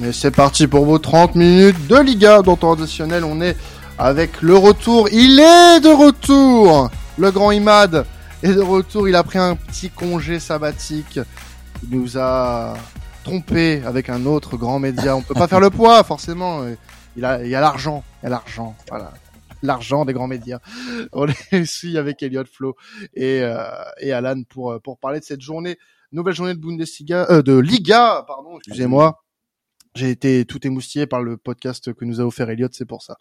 Mais c'est parti pour vos 30 minutes de Liga dans temps additionnel. On est avec le retour. Il est de retour Le grand Imad est de retour. Il a pris un petit congé sabbatique. Il nous a trompé avec un autre grand média. On peut pas faire le poids, forcément. Il a, il y a l'argent. Il y a l'argent. Voilà. L'argent des grands médias. On est ici avec Elliot Flo et, euh, et Alan pour, pour parler de cette journée. Nouvelle journée de Bundesliga, euh, de Liga, pardon, excusez-moi. J'ai été tout émoustillé par le podcast que nous a offert Elliot, c'est pour ça.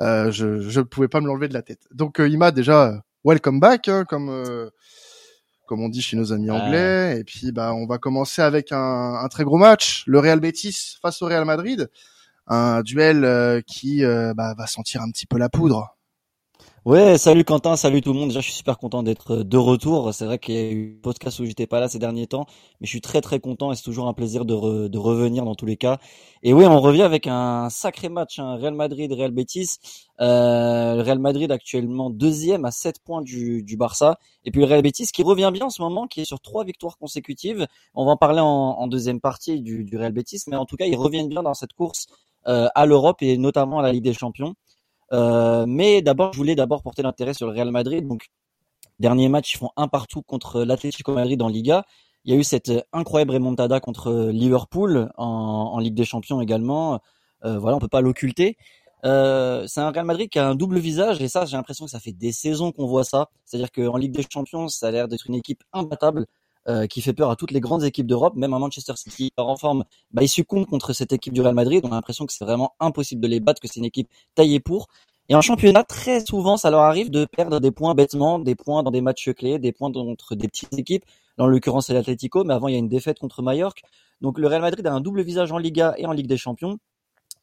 Euh, je je pouvais pas me l'enlever de la tête. Donc euh, il m'a déjà welcome back, hein, comme euh, comme on dit chez nos amis anglais. Et puis bah on va commencer avec un, un, très gros match, le Real Betis face au Real Madrid, un duel euh, qui euh, bah, va sentir un petit peu la poudre. Ouais, salut Quentin, salut tout le monde. Déjà, je suis super content d'être de retour. C'est vrai qu'il y a eu un podcast où j'étais pas là ces derniers temps, mais je suis très très content et c'est toujours un plaisir de, de, revenir dans tous les cas. Et oui, on revient avec un sacré match, hein. Real Madrid, Real Betis. Euh, Real Madrid actuellement deuxième à 7 points du, du Barça, et puis le Real Betis qui revient bien en ce moment, qui est sur trois victoires consécutives. On va en parler en, en deuxième partie du, du Real Betis, mais en tout cas, ils reviennent bien dans cette course euh, à l'Europe et notamment à la Ligue des Champions. Euh, mais d'abord, je voulais d'abord porter l'intérêt sur le Real Madrid. Donc, dernier match, ils font un partout contre l'Atlético Madrid en Liga. Il y a eu cette incroyable remontada contre Liverpool en, en Ligue des Champions également. Euh, voilà, on peut pas l'occulter. Euh, c'est un Real Madrid qui a un double visage et ça, j'ai l'impression que ça fait des saisons qu'on voit ça. C'est-à-dire qu'en Ligue des Champions, ça a l'air d'être une équipe imbattable. Euh, qui fait peur à toutes les grandes équipes d'Europe, même à Manchester City en forme, bah, ils succombent contre cette équipe du Real Madrid. On a l'impression que c'est vraiment impossible de les battre, que c'est une équipe taillée pour. Et en championnat, très souvent, ça leur arrive de perdre des points bêtement, des points dans des matchs clés, des points contre des petites équipes. Dans l'occurrence, c'est l'Atlético, mais avant, il y a une défaite contre Mallorca. Donc le Real Madrid a un double visage en Liga et en Ligue des Champions.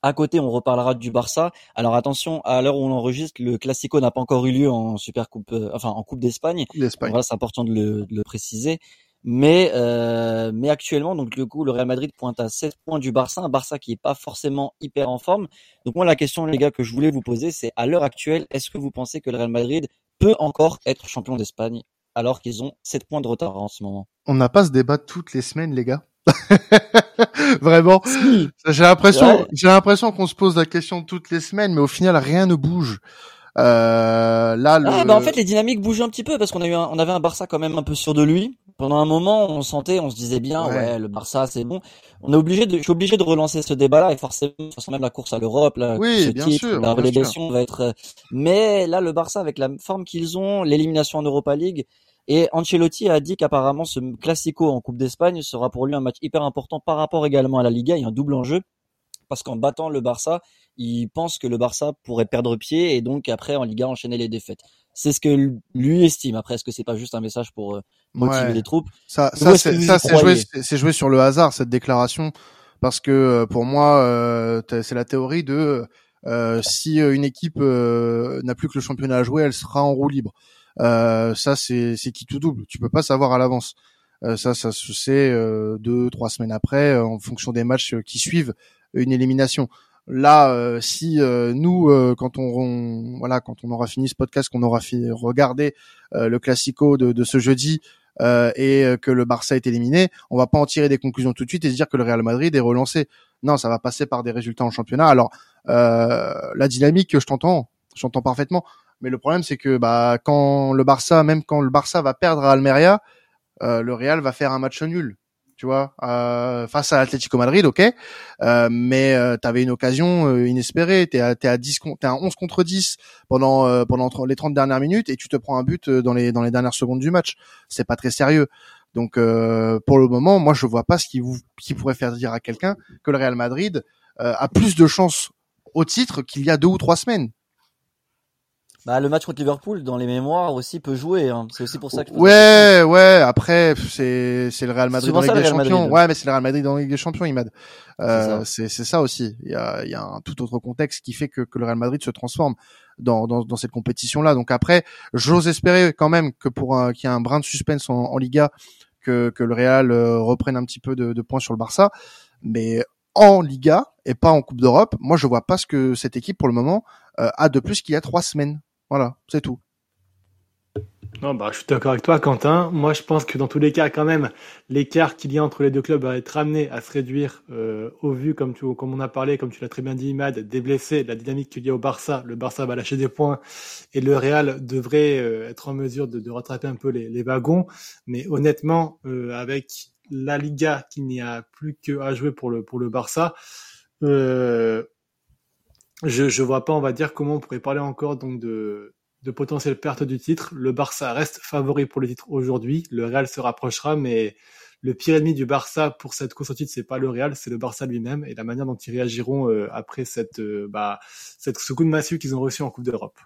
À côté, on reparlera du Barça. Alors attention, à l'heure où on enregistre, le Classico n'a pas encore eu lieu en Super Coupe, euh, enfin en Coupe d'Espagne. Voilà, c'est important de le, de le préciser. Mais euh, mais actuellement, donc du coup, le Real Madrid pointe à 7 points du Barça, un Barça qui est pas forcément hyper en forme. Donc moi, la question, les gars, que je voulais vous poser, c'est à l'heure actuelle, est-ce que vous pensez que le Real Madrid peut encore être champion d'Espagne alors qu'ils ont 7 points de retard en ce moment? On n'a pas ce débat toutes les semaines, les gars. Vraiment, j'ai l'impression, j'ai l'impression qu'on se pose la question toutes les semaines, mais au final, rien ne bouge. Euh, là, le... ah, bah en fait, les dynamiques bougent un petit peu parce qu'on a eu, un, on avait un Barça quand même un peu sûr de lui. Pendant un moment, on sentait, on se disait bien, ouais, le Barça, c'est bon. On est obligé de, je suis obligé de relancer ce débat-là et forcément, de même la course à l'Europe, la, oui, bien sûr, la relégation va être. Euh, mais là, le Barça, avec la forme qu'ils ont, l'élimination en Europa League, et Ancelotti a dit qu'apparemment ce classico en Coupe d'Espagne sera pour lui un match hyper important par rapport également à la Liga. Il y a un double enjeu parce qu'en battant le Barça, il pense que le Barça pourrait perdre pied et donc après en Liga enchaîner les défaites. C'est ce que lui estime. Après, est-ce que c'est pas juste un message pour euh, motiver les troupes? Ça, ça c'est ça c'est joué, c'est joué sur le hasard cette déclaration parce que euh, pour moi euh, c'est la théorie de si une équipe n'a plus que le championnat à jouer, elle sera en roue libre. Euh, ça, c'est qui tout double? Tu peux pas savoir à l'avance. Euh, ça, ça se sait euh, deux, trois semaines après, en fonction des matchs qui suivent une élimination. Là, si nous, quand on, voilà, quand on aura fini ce podcast, qu'on aura fini, regardé le classico de, ce jeudi et que le Barça est éliminé, on va pas en tirer des conclusions tout de suite et se dire que le Real Madrid est relancé. Non, ça va passer par des résultats en championnat. Alors, la dynamique, je t'entends, j'entends parfaitement. Mais le problème, c'est que bah, quand le Barça, même quand le Barça va perdre à Almeria, euh, le Real va faire un match nul, tu vois, euh, face à l'Atlético Madrid, ok. Euh, mais euh, tu avais une occasion euh, inespérée. À, t'es à 10, t'es à 11 contre 10 pendant pendant les 30 dernières minutes et tu te prends un but dans les dans les dernières secondes du match. C'est pas très sérieux. Donc pour le moment, moi je vois pas ce qui vous qui pourrait faire dire à quelqu'un que le Real Madrid a plus de chances au titre qu'il y a deux ou trois semaines. Bah, le match contre Liverpool, dans les mémoires aussi, peut jouer. Hein. C'est aussi pour ça que. Ouais, ouais. Après, c'est c'est le Real Madrid dans Ligue des Champions. Ouais, mais c'est le Real Madrid dans Ligue des Champions, Imad. Euh, c'est c'est ça aussi. Il y a il y a un tout autre contexte qui fait que que le Real Madrid se transforme dans dans, dans cette compétition-là. Donc après, j'ose espérer quand même que pour qu'il y ait un brin de suspense en, en Liga, que que le Real euh, reprenne un petit peu de, de points sur le Barça, mais en Liga et pas en Coupe d'Europe. Moi, je vois pas ce que cette équipe pour le moment euh, a de plus qu'il y a trois semaines. Voilà, c'est tout. Non, bah, je suis d'accord avec toi, Quentin. Moi, je pense que dans tous les cas, quand même, l'écart qu'il y a entre les deux clubs va être amené à se réduire euh, au vu, comme, tu, comme on a parlé, comme tu l'as très bien dit, Imad, des blessés, la dynamique qu'il y a au Barça. Le Barça va lâcher des points et le Real devrait euh, être en mesure de, de, rattraper un peu les, les wagons. Mais honnêtement, euh, avec la Liga qui n'y a plus que à jouer pour le, pour le Barça, euh, je ne vois pas, on va dire, comment on pourrait parler encore donc de de potentielle perte du titre. Le Barça reste favori pour le titre aujourd'hui. Le Real se rapprochera, mais le pire ennemi du Barça pour cette course au titre, c'est pas le Real, c'est le Barça lui-même et la manière dont ils réagiront euh, après cette, euh, bah, cette, ce massue qu'ils ont reçu en Coupe d'Europe.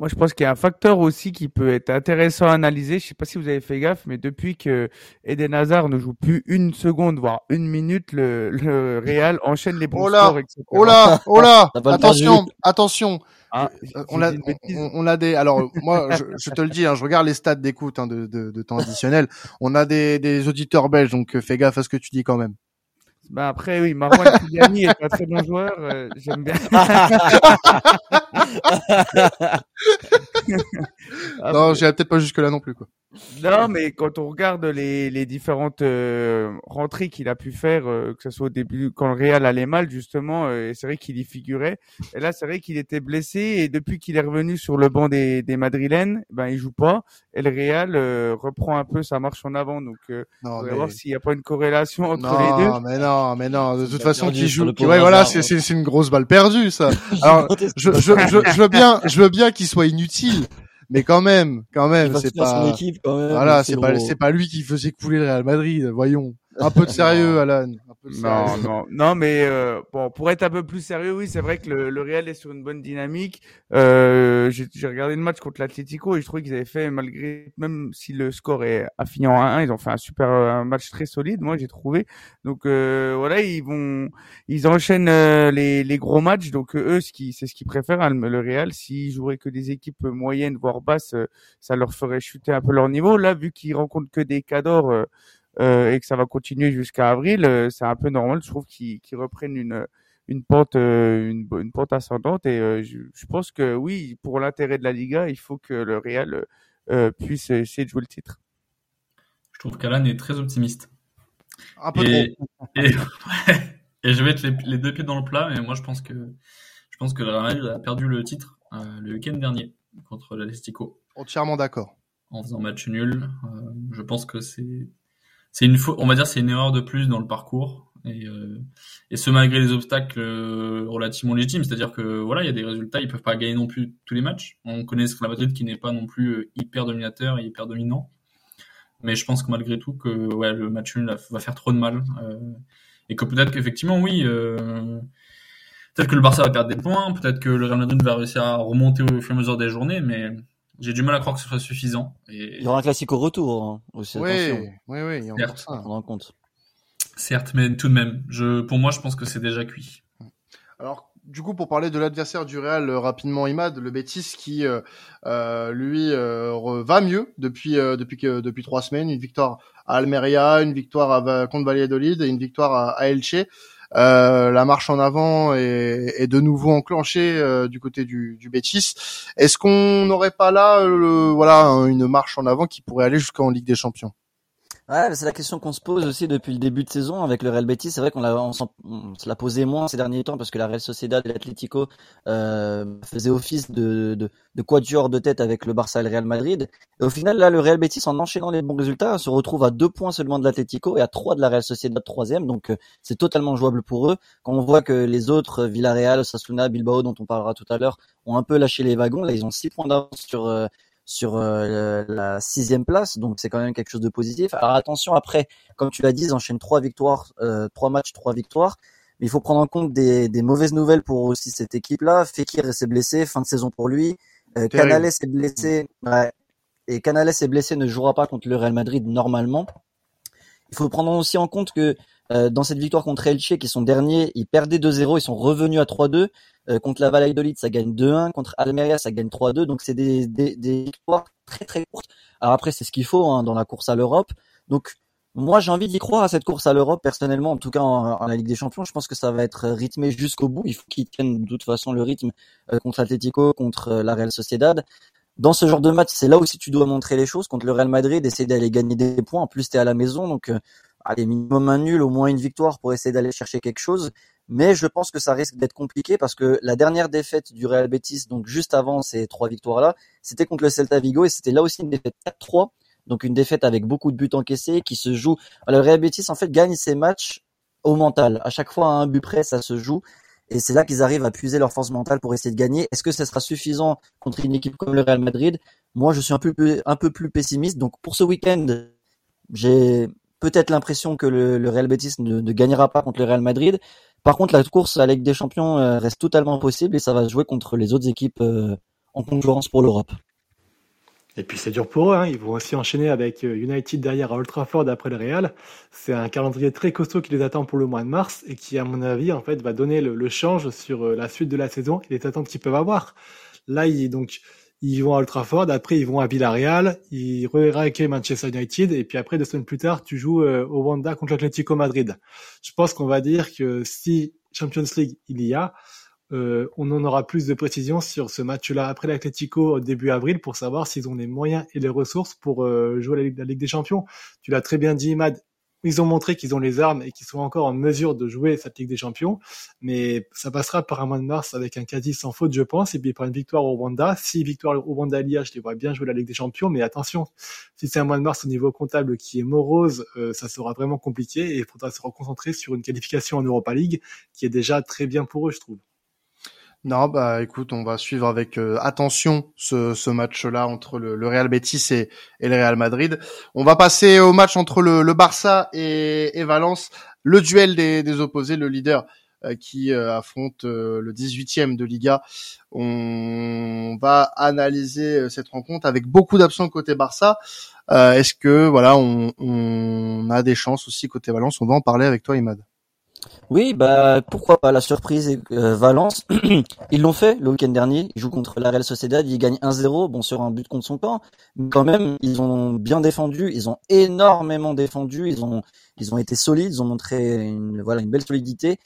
Moi, je pense qu'il y a un facteur aussi qui peut être intéressant à analyser. Je sais pas si vous avez fait gaffe, mais depuis que Eden Hazard ne joue plus une seconde, voire une minute, le, le Real enchaîne les bons oh là, scores, etc. Oh là, oh là, attention, attention. Ah, on a, on, on, a des. Alors moi, je, je, te le dis, hein, je regarde les stats d'écoute hein, de, de, de, temps additionnel. On a des, des auditeurs belges, donc euh, fais gaffe à ce que tu dis quand même. Bah après oui, Marwan Kyliani est un très bon joueur, euh, j'aime bien. non, j'irai peut-être pas jusque là non plus quoi. Non, mais quand on regarde les, les différentes euh, rentrées qu'il a pu faire, euh, que ce soit au début quand le Real allait mal justement, euh, c'est vrai qu'il y figurait. Et là, c'est vrai qu'il était blessé et depuis qu'il est revenu sur le banc des, des Madrilènes, ben il joue pas. Et le Real reprend un peu sa marche en avant. Donc, on va voir s'il n'y a pas une corrélation entre les deux. Non, mais non, mais non. De toute façon, qui joue, ouais, voilà, c'est c'est une grosse balle perdue ça. Alors, je, je, je, je veux bien, je veux bien qu'il soit inutile mais quand même, quand même, c'est pas. Équipe, quand même, voilà, c'est pas, c'est pas lui qui faisait couler le Real Madrid. Voyons, un peu de sérieux, Alan. Non, non, non, mais euh, bon, pour être un peu plus sérieux, oui, c'est vrai que le, le, Real est sur une bonne dynamique. Euh, J'ai regardé le match contre l'Atlético et je trouvais qu'ils avaient fait, malgré même si le score est affiné en 1-1, ils ont fait un super un match très solide. Moi, j'ai trouvé. Donc euh, voilà, ils vont, ils enchaînent euh, les, les gros matchs. Donc eux, ce qui, c'est ce qu'ils préfèrent, hein, le Real. S'ils joueraient que des équipes moyennes voire basses, ça leur ferait chuter un peu leur niveau. Là, vu qu'ils rencontrent que des cadors euh, et que ça va continuer jusqu'à avril, euh, c'est un peu normal, je trouve, qu'ils reprennent une une pente euh, une, une, pente ascendante. Et je, je, pense que oui pour l'intérêt de la Liga il faut que le Real puisse essayer de jouer le titre. Je trouve qu'Alan est très optimiste. Un peu et, trop. Et, et, je vais être les, les, deux pieds dans le plat mais moi je pense que je pense que le Real a perdu le titre le week-end dernier contre l'Alestico entièrement d'accord. En faisant match nul je pense que c'est c'est une on va dire c'est une erreur de plus dans le parcours. Et, euh, et ce malgré les obstacles euh, relativement légitimes. C'est-à-dire que voilà il y a des résultats ils peuvent pas gagner non plus tous les matchs. On connaît ce Madrid qui n'est pas non plus euh, hyper dominateur et hyper dominant. Mais je pense que malgré tout que ouais le match nul va faire trop de mal et que peut-être qu'effectivement oui euh, peut-être que le Barça va perdre des points peut-être que le Real Madrid va réussir à remonter au fur et des journées mais j'ai du mal à croire que ce soit suffisant. Et... Il y aura un classique au retour hein, aussi. Oui, attention. oui, oui, il y a ça. en compte. Certes, mais tout de même, je, pour moi, je pense que c'est déjà cuit. Alors, du coup, pour parler de l'adversaire du Real euh, rapidement, Imad, le Betis qui euh, euh, lui euh, va mieux depuis euh, depuis que depuis trois semaines, une victoire à Almeria, une victoire à, contre Valladolid et une victoire à, à Elche. Euh, la marche en avant est, de nouveau enclenchée euh, du côté du, du Betis. Est-ce qu'on n'aurait pas là, le, voilà, une marche en avant qui pourrait aller jusqu'en Ligue des Champions? Ouais, c'est la question qu'on se pose aussi depuis le début de saison avec le Real Betis. C'est vrai qu'on l'a, on, on se l'a posé moins ces derniers temps parce que la Real Sociedad et l'Atlético euh, faisaient office de, de, de quatuor de tête avec le Barça et le Real Madrid. Et au final, là, le Real Betis, en enchaînant les bons résultats, se retrouve à deux points seulement de l'Atlético et à trois de la Real Sociedad troisième. Donc, euh, c'est totalement jouable pour eux. Quand on voit que les autres, Villarreal, Sasuna, Bilbao, dont on parlera tout à l'heure, ont un peu lâché les wagons. Là, ils ont six points d'avance sur euh, sur euh, la sixième place, donc c'est quand même quelque chose de positif. Alors attention, après, comme tu l'as dit, ils enchaînent trois victoires, euh, trois matchs, trois victoires. Mais il faut prendre en compte des, des mauvaises nouvelles pour aussi cette équipe-là. Fekir s'est blessé, fin de saison pour lui. Euh, Canales est blessé, ouais. et Canales est blessé, ne jouera pas contre le Real Madrid normalement. Il faut prendre aussi en compte que euh, dans cette victoire contre Elche, qui sont derniers, ils perdaient 2-0, ils sont revenus à 3-2. Euh, contre la Valladolid, ça gagne 2-1. Contre Almeria, ça gagne 3-2. Donc c'est des, victoires très très courtes. Alors après, c'est ce qu'il faut hein, dans la course à l'Europe. Donc moi, j'ai envie d'y croire à cette course à l'Europe, personnellement, en tout cas en, la Ligue des Champions. Je pense que ça va être rythmé jusqu'au bout. Il faut qu'ils tiennent de toute façon le rythme euh, contre Atletico, contre euh, la Real Sociedad. Dans ce genre de match, c'est là aussi tu dois montrer les choses contre le Real Madrid, essayer d'aller gagner des points. En plus, tu à la maison, donc euh, allez, minimum un nul, au moins une victoire pour essayer d'aller chercher quelque chose. Mais je pense que ça risque d'être compliqué parce que la dernière défaite du Real Betis, donc juste avant ces trois victoires-là, c'était contre le Celta Vigo et c'était là aussi une défaite 4-3. Donc une défaite avec beaucoup de buts encaissés qui se joue. Le Real Betis en fait gagne ses matchs au mental. À chaque fois à un but près, ça se joue. Et c'est là qu'ils arrivent à puiser leur force mentale pour essayer de gagner. Est-ce que ce sera suffisant contre une équipe comme le Real Madrid? Moi, je suis un peu, un peu plus pessimiste. Donc pour ce week-end, j'ai peut-être l'impression que le, Real Betis ne, gagnera pas contre le Real Madrid. Par contre, la course à la Ligue des Champions euh, reste totalement possible et ça va se jouer contre les autres équipes euh, en concurrence pour l'Europe. Et puis c'est dur pour eux, hein. ils vont aussi enchaîner avec euh, United derrière à Old Trafford après le Real. C'est un calendrier très costaud qui les attend pour le mois de mars et qui, à mon avis, en fait, va donner le, change sur euh, la suite de la saison et les attentes qu'ils peuvent avoir. Là, ils, donc, ils vont à Old Trafford, après ils vont à Villarreal, ils re Manchester United et puis après deux semaines plus tard, tu joues euh, au Wanda contre l'Atlético Madrid. Je pense qu'on va dire que si Champions League il y a, euh, on en aura plus de précisions sur ce match-là après l'Atlético début avril pour savoir s'ils ont les moyens et les ressources pour euh, jouer la Ligue, des Champions. Tu l'as très bien dit, Imad. Ils ont montré qu'ils ont les armes et qu'ils sont encore en mesure de jouer cette Ligue des Champions, mais ça passera par un mois de mars avec un quasi sans faute, je pense, et puis par une victoire au Rwanda. Si victoire au Rwanda il y a, je les vois bien jouer la Ligue des Champions, mais attention, si c'est un mois de mars au niveau comptable qui est morose, euh, ça sera vraiment compliqué et il faudra se reconcentrer sur une qualification en Europa League qui est déjà très bien pour eux, je trouve. Non, bah écoute, on va suivre avec euh, attention ce, match-là entre le, Real Betis et, le Real Madrid. On va passer au match entre le, Barça et, Valence, le duel des, des opposés, le leader euh, qui euh, affronte le 18e de Liga. On va analyser cette rencontre avec beaucoup d'absents côté Barça. Est-ce que voilà, on, on a des chances aussi côté Valence? On va en parler avec toi, Imad. Oui, bah pourquoi pas la surprise euh, Valence. ils l'ont fait le week-end dernier. Ils jouent contre la Real Sociedad, ils gagnent 1-0, bon sur un but contre son camp, mais quand même ils ont bien défendu, ils ont énormément défendu, ils ont ils ont été solides, ils ont montré une voilà une belle solidité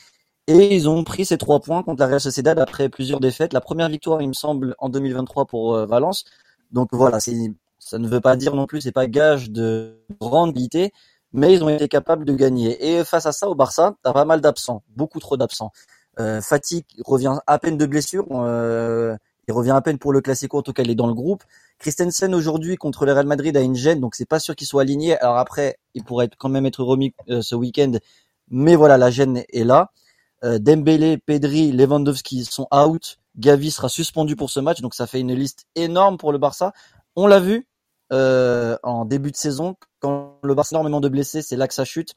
et ils ont pris ces trois points contre la Real Sociedad après plusieurs défaites. La première victoire, il me semble, en 2023 pour euh, Valence. Donc voilà, ça ne veut pas dire non plus, c'est pas gage de grande qualité, mais ils ont été capables de gagner. Et face à ça, au Barça, t'as pas mal d'absents, beaucoup trop d'absents. Euh, Fatigue revient à peine de blessure, euh, il revient à peine pour le Classico, en tout cas il est dans le groupe. Christensen aujourd'hui contre le Real Madrid a une gêne, donc c'est pas sûr qu'il soit aligné. Alors après, il pourrait quand même être remis euh, ce week-end, mais voilà, la gêne est là. Euh, Dembélé, Pedri, Lewandowski sont out. Gavi sera suspendu pour ce match, donc ça fait une liste énorme pour le Barça. On l'a vu, euh, en début de saison. Quand le Barça a énormément de blessés, c'est là que ça chute.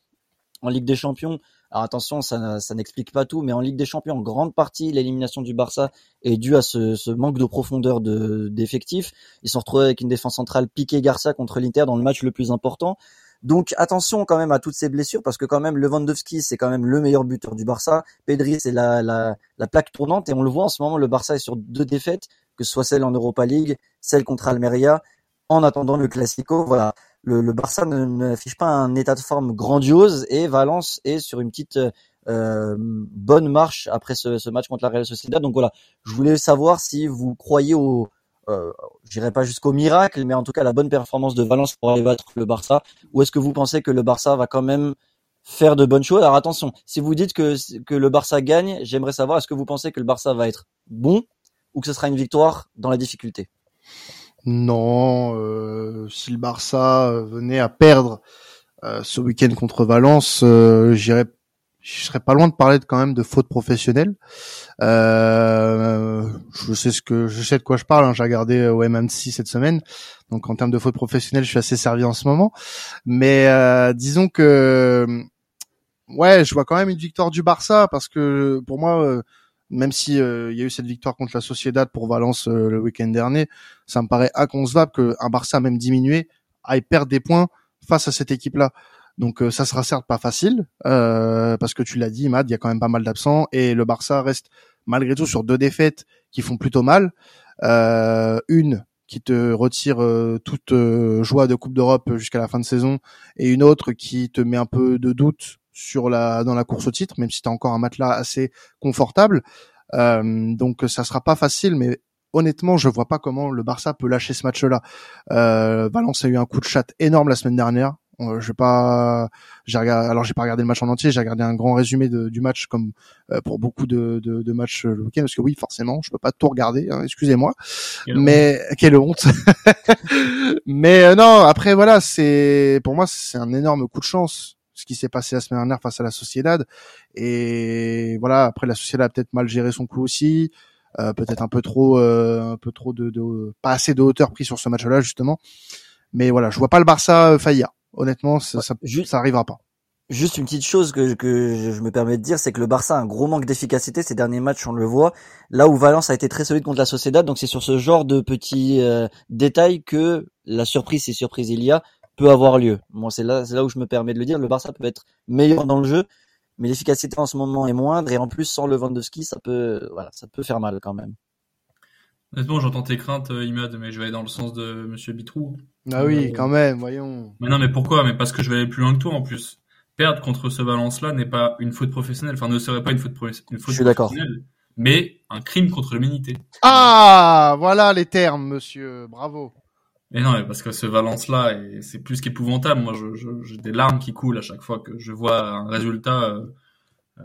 En Ligue des Champions, alors attention, ça, n'explique pas tout, mais en Ligue des Champions, en grande partie, l'élimination du Barça est due à ce, ce manque de profondeur de, d'effectifs. Ils sont retrouvés avec une défense centrale piqué Garcia contre l'Inter dans le match le plus important. Donc attention quand même à toutes ces blessures parce que quand même Lewandowski c'est quand même le meilleur buteur du Barça. Pedri c'est la, la, la, plaque tournante et on le voit en ce moment le Barça est sur deux défaites que ce soit celle en Europa League, celle contre Almeria en attendant le Classico. Voilà, le, le Barça n'affiche pas un état de forme grandiose et Valence est sur une petite euh, bonne marche après ce, match contre la Real Sociedad. Donc voilà, je voulais savoir si vous croyez au, euh, j'irai pas jusqu'au miracle, mais en tout cas la bonne performance de Valence pour aller battre le Barça, ou est-ce que vous pensez que le Barça va quand même faire de bonnes choses? Alors attention, si vous dites que que le Barça gagne, j'aimerais savoir est-ce que vous pensez que le Barça va être bon ou que ce sera une victoire dans la difficulté? Non, euh, si le Barça euh, venait à perdre euh, ce week-end contre Valence, euh, j'irais, je serais pas loin de parler de, quand même de faute professionnelle. Euh, je sais ce que je sais de quoi je parle. Hein, J'ai regardé au MM6 cette semaine, donc en termes de faute professionnelle, je suis assez servi en ce moment. Mais disons que ouais, je vois quand même une victoire du Barça parce que pour moi même si euh, il y a eu cette victoire contre la Sociedad pour Valence euh, le week-end dernier, ça me paraît inconcevable qu'un Barça même diminué aille perdre des points face à cette équipe-là. Donc euh, ça sera certes pas facile parce que tu l'as dit, Matt, il y a quand même pas mal d'absents et le Barça reste malgré tout sur deux défaites qui font plutôt mal. une qui te retire toute joie de Coupe d'Europe jusqu'à la fin de saison et une autre qui te met un peu de doute sur la dans la course au titre, même si tu as encore un matelas assez confortable. Euh, donc ça sera pas facile, mais honnêtement, je vois pas comment le Barça peut lâcher ce match-là. Euh, Valence a eu un coup de chat énorme la semaine dernière. Euh, je pas, j'ai regardé, alors j'ai pas regardé le match en entier, j'ai regardé un grand résumé de, du match comme euh, pour beaucoup de, de, de, matchs le week-end parce que oui, forcément, je peux pas tout regarder, hein, excusez-moi. Mais quelle honte. Mais euh, non, après voilà, c'est pour moi c'est un énorme coup de chance ce qui s'est passé la semaine dernière face à la Sociedad et voilà après la Sociedad a peut-être mal géré son coup aussi euh, peut-être un peu trop un peu trop de, de, pas assez de hauteur pris sur ce match-là justement mais voilà je vois pas le Barça faillir Honnêtement, ça, ça, ça arrivera pas. Juste une petite chose que, que je me permets de dire, c'est que le Barça a un gros manque d'efficacité ces derniers matchs, on le voit. Là où Valence a été très solide contre la Sociedad, donc c'est sur ce genre de petits euh, détails que la surprise, si surprise il y a, peut avoir lieu. Moi, c'est là, c'est là où je me permets de le dire. Le Barça peut être meilleur dans le jeu, mais l'efficacité en ce moment est moindre et en plus sans le Lewandowski, ça peut, voilà, ça peut faire mal quand même. Honnêtement, j'entends tes craintes, euh, Imad, mais je vais aller dans le sens de Monsieur Bitrou. Ah oui, euh, quand même, voyons. Mais non, mais pourquoi? Mais parce que je vais aller plus loin que toi en plus. Perdre contre ce Valence-là n'est pas une faute professionnelle, enfin ne serait pas une faute, une faute je suis professionnelle, mais un crime contre l'humanité. Ah, voilà les termes, monsieur. Bravo. Mais non, mais parce que ce Valence-là, c'est plus qu'épouvantable. Moi, j'ai des larmes qui coulent à chaque fois que je vois un résultat euh, euh,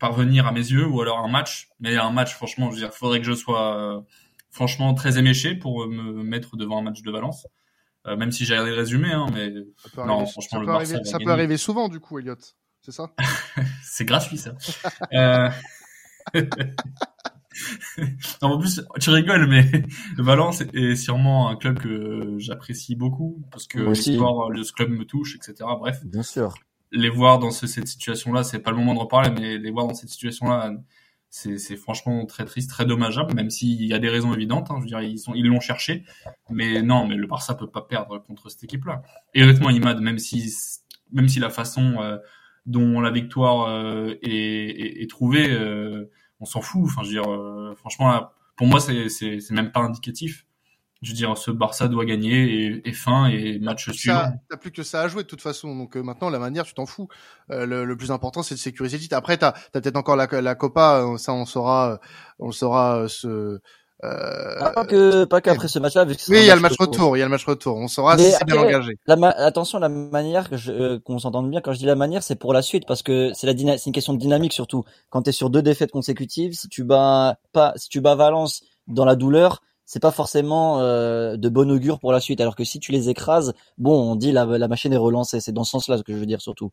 parvenir à mes yeux, ou alors un match. Mais un match, franchement, je veux dire, faudrait que je sois franchement très éméché pour me mettre devant un match de Valence. Euh, même si le résumé, hein, mais non, franchement, ça le peut, arriver, ça peut arriver souvent du coup, Elliot. C'est ça? C'est gratuit ça. non, en plus, tu rigoles, mais Valence est sûrement un club que j'apprécie beaucoup parce que l'histoire de ce club me touche, etc. Bref. Bien sûr. Les voir dans cette situation-là, c'est pas le moment de reparler, mais les voir dans cette situation-là, c'est franchement très triste, très dommageable, même s'il y a des raisons évidentes. Hein, je veux dire, ils sont, ils l'ont cherché, mais non, mais le Barça peut pas perdre contre cette équipe-là. Et honnêtement, Imad, même si, même si la façon euh, dont la victoire euh, est, est, trouvée, euh, on s'en fout. Enfin, je veux dire, franchement, là, pour moi, c'est c'est même pas indicatif je veux dire, ce Barça doit gagner et, fin et match suivant. T'as plus que ça à jouer de toute façon. Donc euh, maintenant, la manière, tu t'en fous. Euh, le, plus important, c'est de sécuriser le titre. Après, t'as as, peut-être encore la, la Copa. Euh, ça, on saura, on saura ce. Euh... Pas que pas qu'après ce match-là. Oui, il y a le match retour. Il y a le match retour. On saura si c'est bien engagé. La attention, la manière que qu'on s'entende bien. Quand je dis la manière, c'est pour la suite parce que c'est la c'est une question de dynamique surtout. Quand t'es sur deux défaites consécutives, si tu bats pas, si tu bats Valence dans la douleur, c'est pas forcément euh, de bon augure pour la suite. Alors que si tu les écrases, bon, on dit la, la machine est relancée. C'est dans ce sens-là que je veux dire surtout.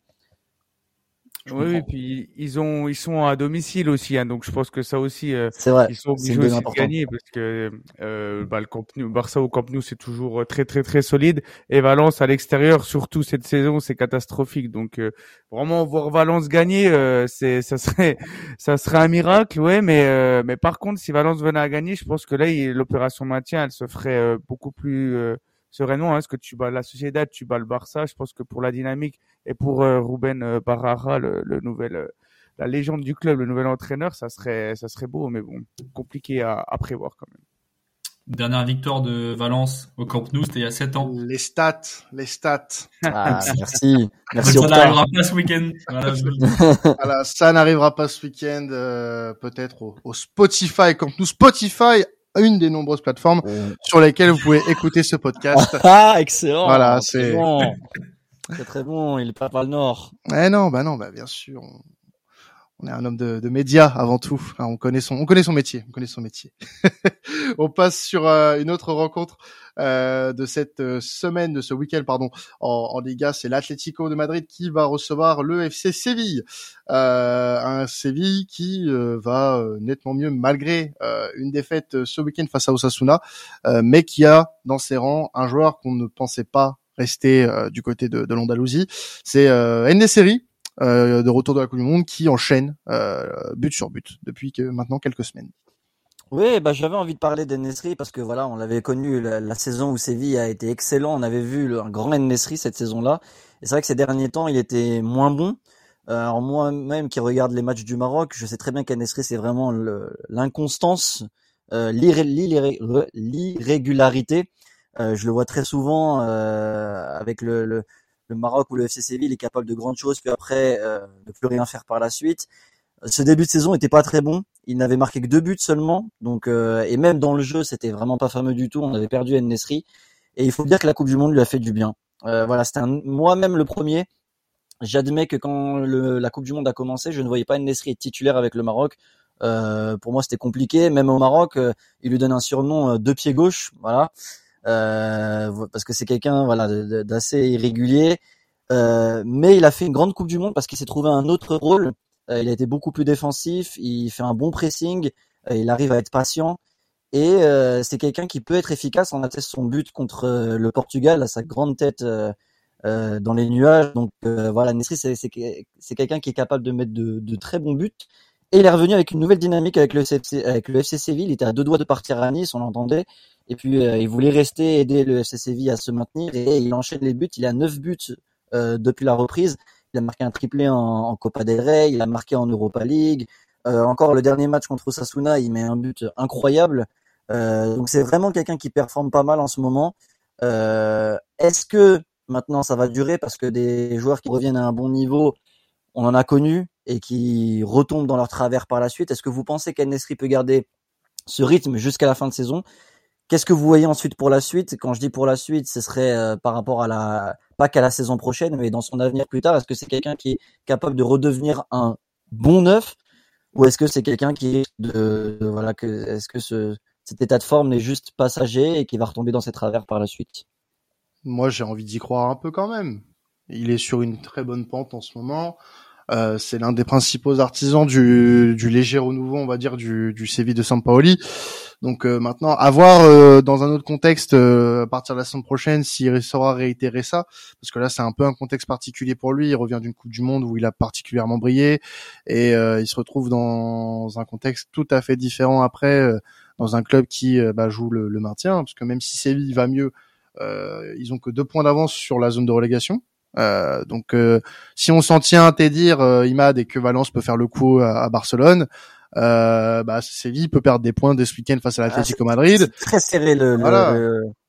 Oui, et puis ils ont ils sont à domicile aussi, hein, donc je pense que ça aussi, euh, vrai. Ils sont obligés aussi de gagner parce que euh, bah, le Camp Nou, Barça au Camp Nou c'est toujours très très très solide et Valence à l'extérieur, surtout cette saison, c'est catastrophique. Donc euh, vraiment voir Valence gagner, euh, c'est ça serait ça serait un miracle, ouais. Mais euh, mais par contre, si Valence venait à gagner, je pense que là l'opération maintien, elle se ferait beaucoup plus sereinement. Hein, parce que tu bats la Sociedad, tu bats le Barça. Je pense que pour la dynamique et pour euh, Ruben euh, Barrara, le, le nouvel, euh, la légende du club, le nouvel entraîneur, ça serait, ça serait beau, mais bon, compliqué à, à prévoir quand même. Dernière victoire de Valence au Camp Nou, c'était il y a 7 ans. Les stats, les stats. Ah, merci. merci ça n'arrivera pas ce week-end. Voilà, ça n'arrivera pas ce week-end, euh, peut-être au, au, Spotify Camp Nou. Spotify une des nombreuses plateformes sur lesquelles vous pouvez écouter ce podcast. ah, excellent. Voilà, c'est bon. très très bon. Il est pas par le Nord. Eh non, bah non, bah bien sûr. On, est un homme de, de médias avant tout. on connaît son, on connaît son métier. On connaît son métier. on passe sur euh, une autre rencontre euh, de cette euh, semaine, de ce week-end, pardon, en, en Liga, c'est l'Atlético de Madrid qui va recevoir le FC Séville, euh, un Séville qui euh, va nettement mieux malgré une défaite ce week-end face à Osasuna, mais qui a dans ses rangs un joueur qu'on ne pensait pas rester du côté de, de l'Andalousie, c'est euh, de retour de la Coupe du Monde qui enchaîne but sur but depuis que maintenant quelques semaines. Oui, bah j'avais envie de parler d'Ennesri parce que voilà, on l'avait connu la, saison où Séville a été excellent. On avait vu un grand Ennesri cette saison-là. Et c'est vrai que ces derniers temps, il était moins bon. Euh, alors moi-même qui regarde les matchs du Maroc, je sais très bien qu'Ennesri c'est vraiment l'inconstance, euh, l'irrégularité. Euh, je le vois très souvent euh, avec le, le, le, Maroc où le FC Séville est capable de grandes choses, puis après euh, ne plus rien faire par la suite. ce début de saison était pas très bon. Il n'avait marqué que deux buts seulement. Donc euh, et même dans le jeu, c'était vraiment pas fameux du tout. On avait perdu Nesri. Et il faut dire que la Coupe du Monde lui a fait du bien. Euh, voilà, c'était moi-même le premier. J'admets que quand la Coupe du Monde a commencé, je ne voyais pas Nesri titulaire avec le Maroc. Euh, pour moi, c'était compliqué. Même au Maroc, euh, il lui donne un surnom de pied gauche, voilà, parce que c'est quelqu'un, voilà, d'assez irrégulier. mais il a fait une grande Coupe du Monde parce qu'il s'est trouvé un autre rôle euh, il a été beaucoup plus défensif, il fait un bon pressing, euh, il arrive à être patient. Et euh, c'est quelqu'un qui peut être efficace. On atteste son but contre le Portugal à sa grande tête dans les nuages. Donc voilà, Nesri, c'est quelqu'un qui est capable de mettre de, très bons buts. Et il est revenu avec une nouvelle dynamique avec le, FC, Séville. Il était à deux doigts de partir à Nice, on l'entendait. Et puis il voulait rester, aider le FC Séville à se maintenir. Et il enchaîne les buts. Il a neuf buts depuis la reprise. Il a marqué un triplé en, Copa del Rey, il a marqué en Europa League. Euh, encore le dernier match contre Sasuna, il met un but incroyable. Euh, donc c'est vraiment quelqu'un qui performe pas mal en ce moment. Euh, Est-ce que maintenant ça va durer parce que des joueurs qui reviennent à un bon niveau, on en a connu? Et qui retombent dans leur travers par la suite. Est-ce que vous pensez qu'Enesri peut garder ce rythme jusqu'à la fin de saison? Qu'est-ce que vous voyez ensuite pour la suite? Quand je dis pour la suite, ce serait euh, par rapport à la pas qu'à la saison prochaine, mais dans son avenir plus tard. Est-ce que c'est quelqu'un qui est capable de redevenir un bon neuf, ou est-ce que c'est quelqu'un qui est de, voilà que est-ce que ce, cet état de forme n'est juste passager et qui va retomber dans ses travers par la suite? Moi, j'ai envie d'y croire un peu quand même. Il est sur une très bonne pente en ce moment. Euh, c'est l'un des principaux artisans du, du, léger renouveau, on va dire, du, du Séville de Sampaoli. Donc euh, maintenant, à voir euh, dans un autre contexte à partir de la semaine prochaine s'il saura réitérer ça, parce que là c'est un peu un contexte particulier pour lui. Il revient d'une Coupe du Monde où il a particulièrement brillé et il se retrouve dans un contexte tout à fait différent après, dans un club qui bah, joue le, le, maintien, parce que même si Séville va mieux, ils ont que deux points d'avance sur la zone de relégation. Euh, donc, euh, si on s'en tient à te dire euh, Imad et que Valence peut faire le coup à, Barcelone, euh, bah Séville peut perdre des points dès ce week-end face à l'Atlético ah, Madrid. très serré le, voilà.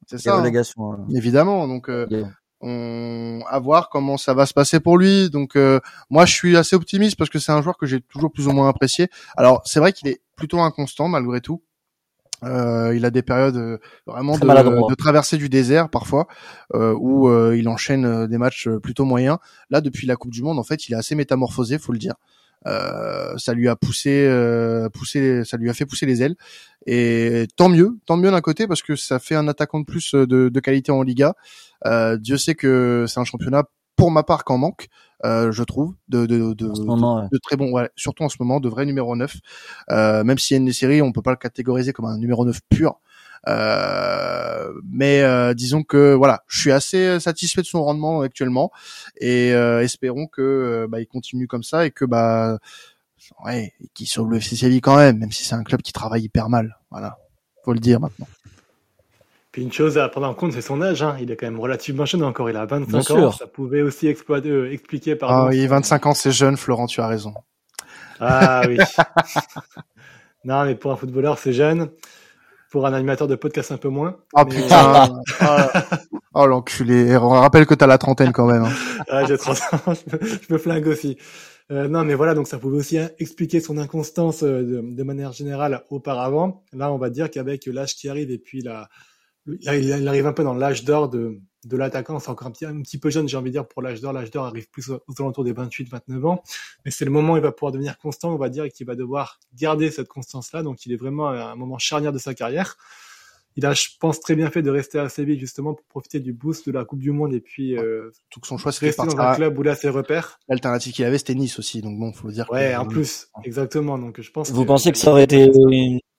c'est ça, hein. hein. Évidemment, donc on à voir comment ça va se passer pour lui. Donc moi je suis assez optimiste parce que c'est un joueur que j'ai toujours plus ou moins apprécié. Alors c'est vrai qu'il est plutôt inconstant malgré tout. Euh, il a des périodes euh, vraiment de, de, traversée du désert parfois, euh, où euh, il enchaîne des matchs plutôt moyens. Là, depuis la Coupe du Monde, en fait, il est assez métamorphosé, faut le dire. ça lui a poussé, poussé, ça lui a fait pousser les ailes. Et tant mieux, tant mieux d'un côté parce que ça fait un attaquant de plus de, de qualité en Liga. Dieu sait que c'est un championnat pour ma part qu'en manque, euh, je trouve, de, de, de, de, très bon, ouais, surtout en ce moment, de vrai numéro 9. Euh, même s'il y a une série, on peut pas le catégoriser comme un numéro 9 pur. Euh, mais euh, disons que voilà, je suis assez satisfait de son rendement actuellement et euh, espérons que euh, bah, il continue comme ça et que bah ouais, qu'il sauve le FC Séville quand même, même si c'est un club qui travaille hyper mal. Voilà, faut le dire maintenant. Puis une chose à prendre en compte, c'est son âge. Hein. Il est quand même relativement jeune encore. Il a 25 ans. Ça pouvait aussi exploiter, euh, expliquer par. Ah oui, 25 ans, c'est jeune, Florent. Tu as raison. Ah oui. non, mais pour un footballeur, c'est jeune. Pour un animateur de podcast, un peu moins. Oh putain. Ah. oh, l'enculé. On rappelle que t'as la trentaine quand même. Hein. ah, j'ai 30 ans. je me flingue aussi. Euh, non, mais voilà, donc ça pouvait aussi expliquer son inconstance euh, de, de manière générale auparavant. Là, on va dire qu'avec l'âge qui arrive et puis la, il, arrive un peu dans l'âge d'or de, de l'attaquant. C'est encore un petit, un petit peu jeune, j'ai envie de dire, pour l'âge d'or. L'âge d'or arrive plus aux, alentours des 28-29 ans. Mais c'est le moment où il va pouvoir devenir constant, on va dire, et qu'il va devoir garder cette constance-là. Donc, il est vraiment à un moment charnière de sa carrière il a, je pense, très bien fait de rester à Séville justement pour profiter du boost de la Coupe du Monde et puis euh, tout son choix c'était rester dans un club où il a ses repères. L'alternative qu'il avait c'était Nice aussi, donc bon, faut dire. Ouais, en plus, exactement. Donc je pense. Vous pensez que ça aurait été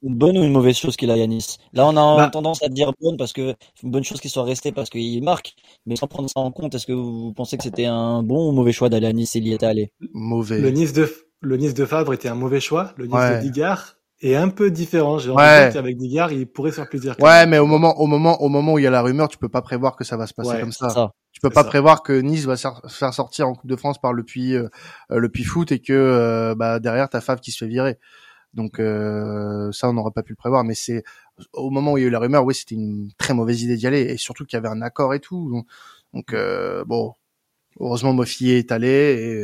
une, bonne ou une mauvaise chose qu'il aille à Nice Là, on a bah tendance à dire bonne parce que une bonne chose qu'il soit resté parce qu'il marque, mais sans prendre ça en compte, est-ce que vous pensez que c'était un bon ou mauvais choix d'aller à Nice il y était allé? Mauvais. Le Nice de le Nice de Favre était un mauvais choix. Le Nice de Digard est un peu différent. J'ai envie qu'avec Digard, il pourrait faire plaisir. Ouais, mais au moment, au moment, au moment où il y a la rumeur, tu peux pas prévoir que ça va se passer comme ça. Tu peux pas prévoir que Nice va se faire sortir en Coupe de France par le Puy, euh, le Puy Foot et que euh, bah, derrière t'as Fav qui se fait virer. Donc euh, ça, on n'aurait pas pu le prévoir. Mais c'est au moment où il y a eu la rumeur, oui, c'était une très mauvaise idée d'y aller et surtout qu'il y avait un accord et tout. Donc, donc bon, heureusement Mofi est allé et,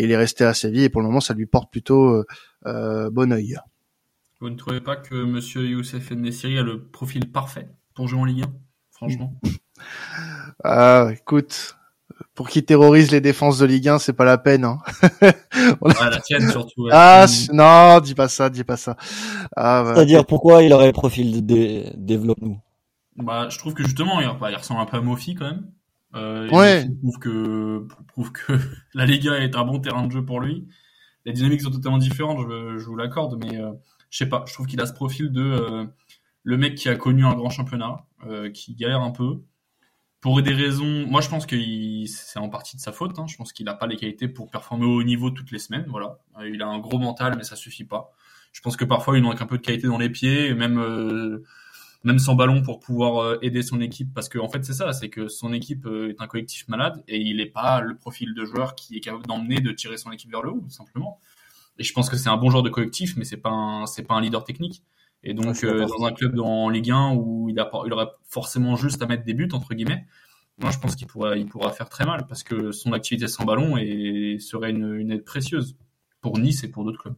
et, il est resté à Séville et pour le moment ça lui porte plutôt bon oeil. Vous ne trouvez pas que Monsieur Youssef Nessiri a le profil parfait pour jouer en Ligue 1, franchement? Ah, écoute, pour qu'il terrorise les défenses de Ligue 1, c'est pas la peine. Hein. ah, la tienne surtout. Ah non, dis pas ça, dis pas ça. Ah, bah, C'est-à-dire pourquoi il aurait le profil de développe nous Bah, je trouve que justement, il, bah, il ressemble un peu à Mofi quand même. Euh, ouais. prouve que prouve que la Ligue 1 est un bon terrain de jeu pour lui. Les dynamiques sont totalement différentes, je, je vous l'accorde, mais euh, je sais pas. Je trouve qu'il a ce profil de euh, le mec qui a connu un grand championnat, euh, qui galère un peu, pour des raisons. Moi, je pense que c'est en partie de sa faute. Hein. Je pense qu'il n'a pas les qualités pour performer au haut niveau toutes les semaines. Voilà, euh, il a un gros mental, mais ça suffit pas. Je pense que parfois il manque un peu de qualité dans les pieds, même euh, même sans ballon pour pouvoir euh, aider son équipe. Parce que en fait, c'est ça, c'est que son équipe est un collectif malade et il n'est pas le profil de joueur qui est capable d'emmener, de tirer son équipe vers le haut, simplement. Et je pense que c'est un bon joueur de collectif, mais c'est pas c'est pas un leader technique. Et donc, euh, dans un club en Ligue 1 où il, a, il aurait forcément juste à mettre des buts, entre guillemets, moi, je pense qu'il pourra, il pourra faire très mal parce que son activité sans ballon et serait une, une aide précieuse pour Nice et pour d'autres clubs.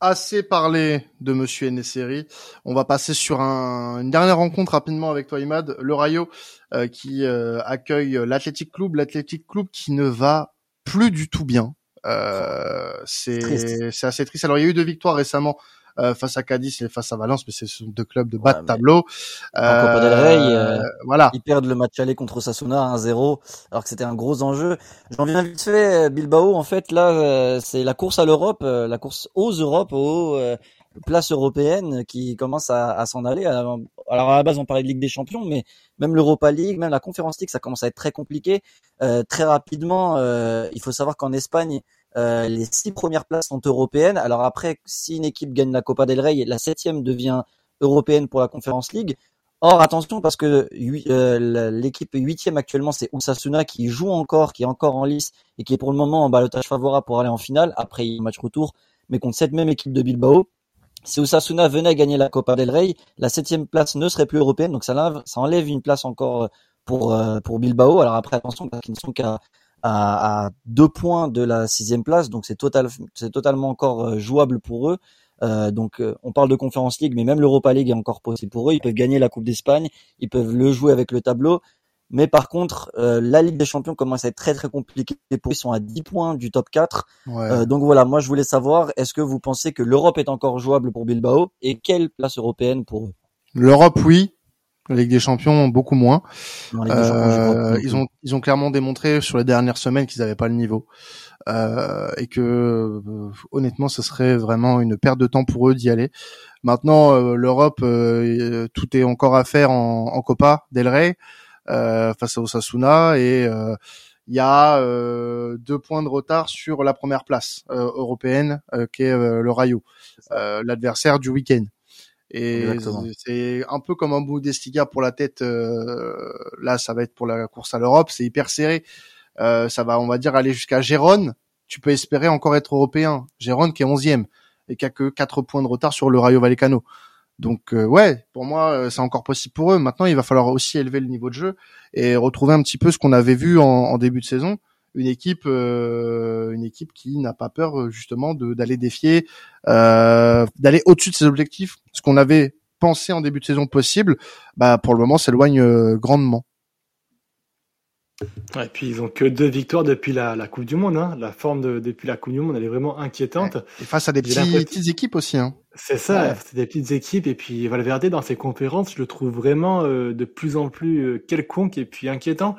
Assez parlé de Monsieur Nesseri. On va passer sur un, une dernière rencontre rapidement avec toi, Imad. Le Rayo euh, qui euh, accueille l'Athletic Club, l'Athletic Club qui ne va plus du tout bien. Euh, c'est assez triste. Alors il y a eu deux victoires récemment euh, face à Cadiz et face à Valence, mais ce sont deux clubs de bas de tableau. Euh, del Rey, euh, voilà. Ils perdent le match aller contre Sasuna 1-0, alors que c'était un gros enjeu. J'en viens vite fait, Bilbao, en fait, là, euh, c'est la course à l'Europe, la course aux Europes, aux places européennes qui commence à, à s'en aller. Alors à la base on parlait de Ligue des Champions, mais même l'Europa League, même la Conference League, ça commence à être très compliqué. Euh, très rapidement, euh, il faut savoir qu'en Espagne, euh, les six premières places sont européennes. Alors après, si une équipe gagne la Copa del Rey, la septième devient européenne pour la Conference League. Or, attention, parce que euh, l'équipe huitième actuellement, c'est Osasuna qui joue encore, qui est encore en lice et qui est pour le moment en balotage favorable pour aller en finale après le match retour, mais contre cette même équipe de Bilbao. Si Osasuna venait gagner la Copa del Rey, la septième place ne serait plus européenne, donc ça, enlève une place encore pour euh, pour Bilbao. Alors après, attention, parce qu'ils ne sont qu'à à, deux points de la sixième place, donc c'est total, c'est totalement encore euh, jouable pour eux. Euh, donc euh, on parle de Conference League, mais même l'Europa League est encore possible pour eux. Ils peuvent gagner la Coupe d'Espagne, ils peuvent le jouer avec le tableau. Mais par contre, la Ligue des Champions commence à être très très compliquée pour eux. Ils sont à 10 points du top 4. donc voilà, moi je voulais savoir, est-ce que vous pensez que l'Europe est encore jouable pour Bilbao et quelle place européenne pour eux? L'Europe, oui. La Ligue des Champions, beaucoup moins. Euh, ils ont ils ont clairement démontré sur les dernières semaines qu'ils n'avaient pas le niveau euh, et que euh, honnêtement, ce serait vraiment une perte de temps pour eux d'y aller. Maintenant, euh, l'Europe, euh, tout est encore à faire en, en Copa del Rey face à Osasuna et il y a deux points de retard sur la première place européenne, qui est le Rayo, l'adversaire du week-end. Et c'est un peu comme un Bundesliga pour la tête. Euh, là, ça va être pour la course à l'Europe. C'est hyper serré. Euh, ça va, on va dire, aller jusqu'à Gérone. Tu peux espérer encore être européen. Gérone qui est 11e et qui a que 4 points de retard sur le Rayo Vallecano. Donc euh, ouais, pour moi, euh, c'est encore possible pour eux. Maintenant, il va falloir aussi élever le niveau de jeu et retrouver un petit peu ce qu'on avait vu en, en début de saison une équipe, euh, une équipe qui n'a pas peur euh, justement d'aller défier, euh, d'aller au-dessus de ses objectifs. Ce qu'on avait pensé en début de saison possible, bah pour le moment s'éloigne grandement. et puis ils ont que deux victoires depuis la, la Coupe du Monde. Hein. La forme de, depuis la Coupe du Monde, elle est vraiment inquiétante. Et face à des petites équipes aussi. Hein. C'est ça, c'est des petites équipes. Et puis Valverde dans ses conférences, je le trouve vraiment de plus en plus quelconque et puis inquiétant.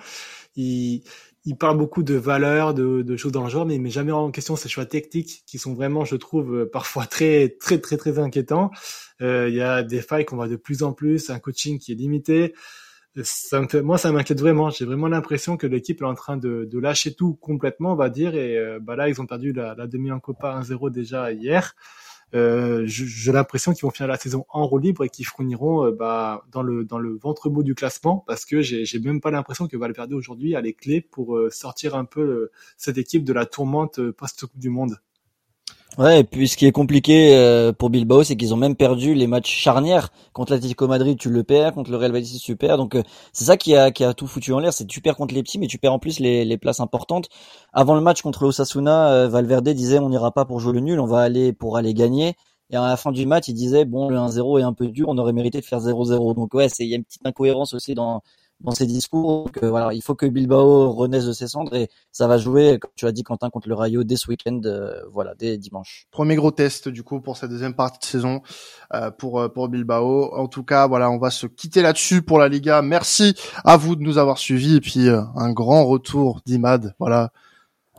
Il, il parle beaucoup de valeurs, de, de, choses dans le genre, mais il met jamais en question ses choix techniques qui sont vraiment, je trouve, euh, parfois très, très, très, très inquiétants. Euh, il y a des failles qu'on voit de plus en plus, un coaching qui est limité. Ça me fait, moi, ça m'inquiète vraiment. J'ai vraiment l'impression que l'équipe est en train de, de, lâcher tout complètement, on va dire. Et euh, bah là, ils ont perdu la, la demi en Copa 1-0 déjà hier. Euh, j'ai l'impression qu'ils vont finir la saison en roue libre et qu'ils fourniront euh, bah, dans le dans le ventre mot du classement parce que j'ai même pas l'impression que Valverde aujourd'hui a les clés pour euh, sortir un peu cette équipe de la tourmente post Coupe du Monde. Ouais, et puis ce qui est compliqué euh, pour Bilbao, c'est qu'ils ont même perdu les matchs charnières contre l'Atlético Madrid, tu le perds, contre le Real Madrid, tu perds. Donc euh, c'est ça qui a qui a tout foutu en l'air, c'est tu perds contre les petits, mais tu perds en plus les, les places importantes. Avant le match contre Osasuna, euh, Valverde disait on n'ira pas pour jouer le nul, on va aller pour aller gagner. Et à la fin du match, il disait bon le 1-0 est un peu dur, on aurait mérité de faire 0-0. Donc ouais, c'est il y a une petite incohérence aussi dans dans ses discours. Que, voilà, il faut que Bilbao renaisse de ses cendres et ça va jouer, comme tu as dit Quentin, contre le Rayo dès ce week-end, euh, voilà, dès dimanche. Premier gros test du coup pour cette deuxième partie de saison euh, pour euh, pour Bilbao. En tout cas, voilà, on va se quitter là-dessus pour la Liga. Merci à vous de nous avoir suivis et puis un grand retour d'Imad. Voilà,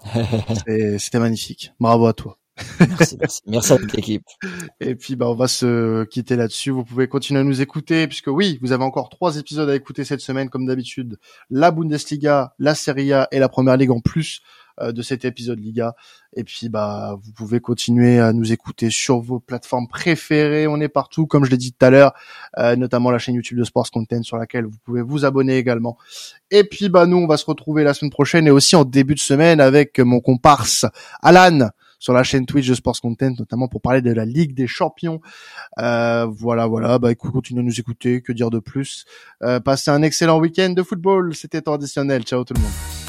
c'était magnifique. Bravo à toi. Merci, merci. à toute l'équipe. Et puis, bah, on va se quitter là-dessus. Vous pouvez continuer à nous écouter, puisque oui, vous avez encore trois épisodes à écouter cette semaine, comme d'habitude. La Bundesliga, la Serie A et la Première Ligue en plus euh, de cet épisode Liga. Et puis, bah, vous pouvez continuer à nous écouter sur vos plateformes préférées. On est partout, comme je l'ai dit tout à l'heure, euh, notamment la chaîne YouTube de Sports Content sur laquelle vous pouvez vous abonner également. Et puis, bah, nous, on va se retrouver la semaine prochaine et aussi en début de semaine avec mon comparse Alan sur la chaîne Twitch de Sports Content, notamment pour parler de la Ligue des Champions. Euh, voilà, voilà. Bah, écoute, continuez à nous écouter. Que dire de plus? Euh, Passez un excellent week-end de football. C'était traditionnel. Ciao tout le monde.